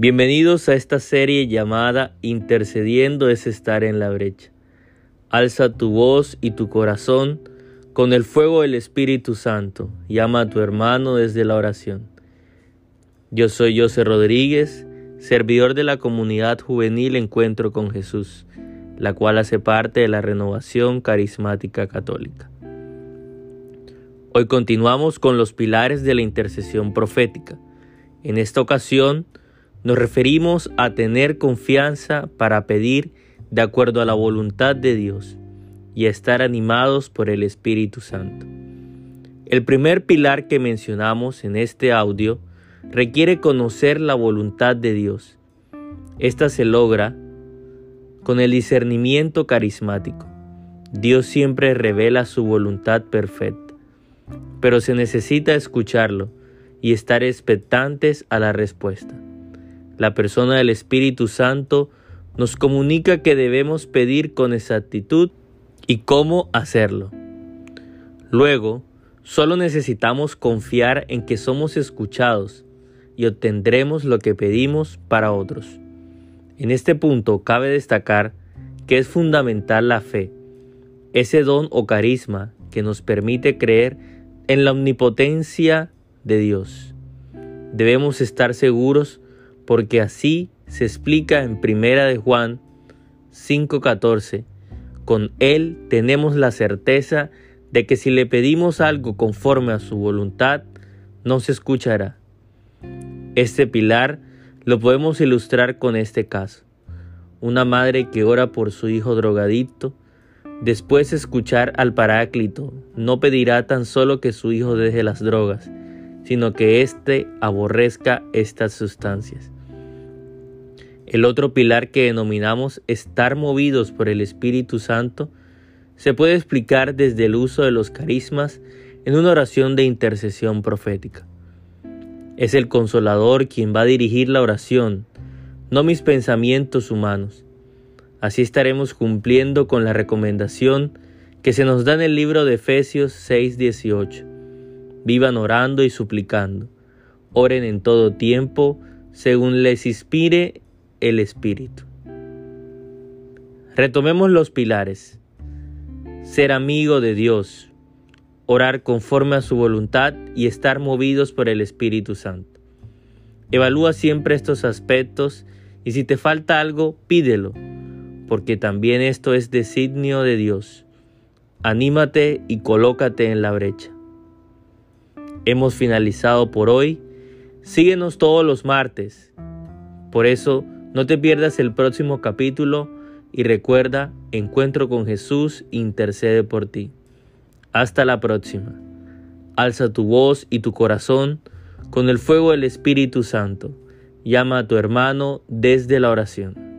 Bienvenidos a esta serie llamada Intercediendo es estar en la brecha. Alza tu voz y tu corazón con el fuego del Espíritu Santo. Llama a tu hermano desde la oración. Yo soy José Rodríguez, servidor de la comunidad juvenil Encuentro con Jesús, la cual hace parte de la renovación carismática católica. Hoy continuamos con los pilares de la intercesión profética. En esta ocasión, nos referimos a tener confianza para pedir de acuerdo a la voluntad de Dios y a estar animados por el Espíritu Santo. El primer pilar que mencionamos en este audio requiere conocer la voluntad de Dios. Esta se logra con el discernimiento carismático. Dios siempre revela su voluntad perfecta, pero se necesita escucharlo y estar expectantes a la respuesta la persona del Espíritu Santo nos comunica que debemos pedir con exactitud y cómo hacerlo. Luego, solo necesitamos confiar en que somos escuchados y obtendremos lo que pedimos para otros. En este punto cabe destacar que es fundamental la fe, ese don o carisma que nos permite creer en la omnipotencia de Dios. Debemos estar seguros porque así se explica en Primera de Juan 5:14. Con él tenemos la certeza de que si le pedimos algo conforme a su voluntad, nos escuchará. Este pilar lo podemos ilustrar con este caso. Una madre que ora por su hijo drogadicto, después de escuchar al Paráclito, no pedirá tan solo que su hijo deje las drogas, sino que éste aborrezca estas sustancias. El otro pilar que denominamos estar movidos por el Espíritu Santo se puede explicar desde el uso de los carismas en una oración de intercesión profética. Es el consolador quien va a dirigir la oración, no mis pensamientos humanos. Así estaremos cumpliendo con la recomendación que se nos da en el libro de Efesios 6:18. Vivan orando y suplicando. Oren en todo tiempo, según les inspire el Espíritu. Retomemos los pilares. Ser amigo de Dios, orar conforme a su voluntad y estar movidos por el Espíritu Santo. Evalúa siempre estos aspectos y si te falta algo, pídelo, porque también esto es designio de Dios. Anímate y colócate en la brecha. Hemos finalizado por hoy. Síguenos todos los martes. Por eso, no te pierdas el próximo capítulo y recuerda, encuentro con Jesús intercede por ti. Hasta la próxima. Alza tu voz y tu corazón con el fuego del Espíritu Santo. Llama a tu hermano desde la oración.